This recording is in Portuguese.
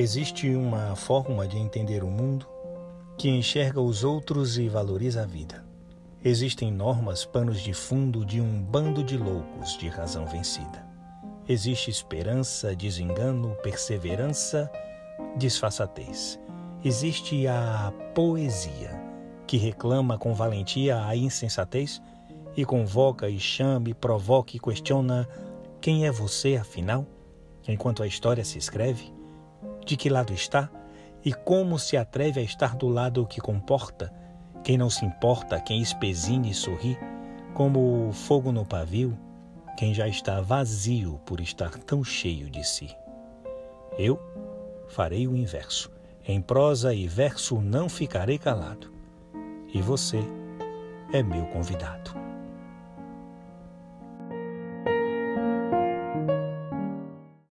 Existe uma forma de entender o mundo que enxerga os outros e valoriza a vida. Existem normas, panos de fundo de um bando de loucos de razão vencida. Existe esperança, desengano, perseverança, disfarçatez. Existe a poesia, que reclama com valentia a insensatez e convoca e chama e provoca e questiona quem é você, afinal? Enquanto a história se escreve, de que lado está e como se atreve a estar do lado que comporta, quem não se importa, quem espesine e sorri, como o fogo no pavio, quem já está vazio por estar tão cheio de si. Eu farei o inverso. Em prosa e verso não ficarei calado. E você é meu convidado.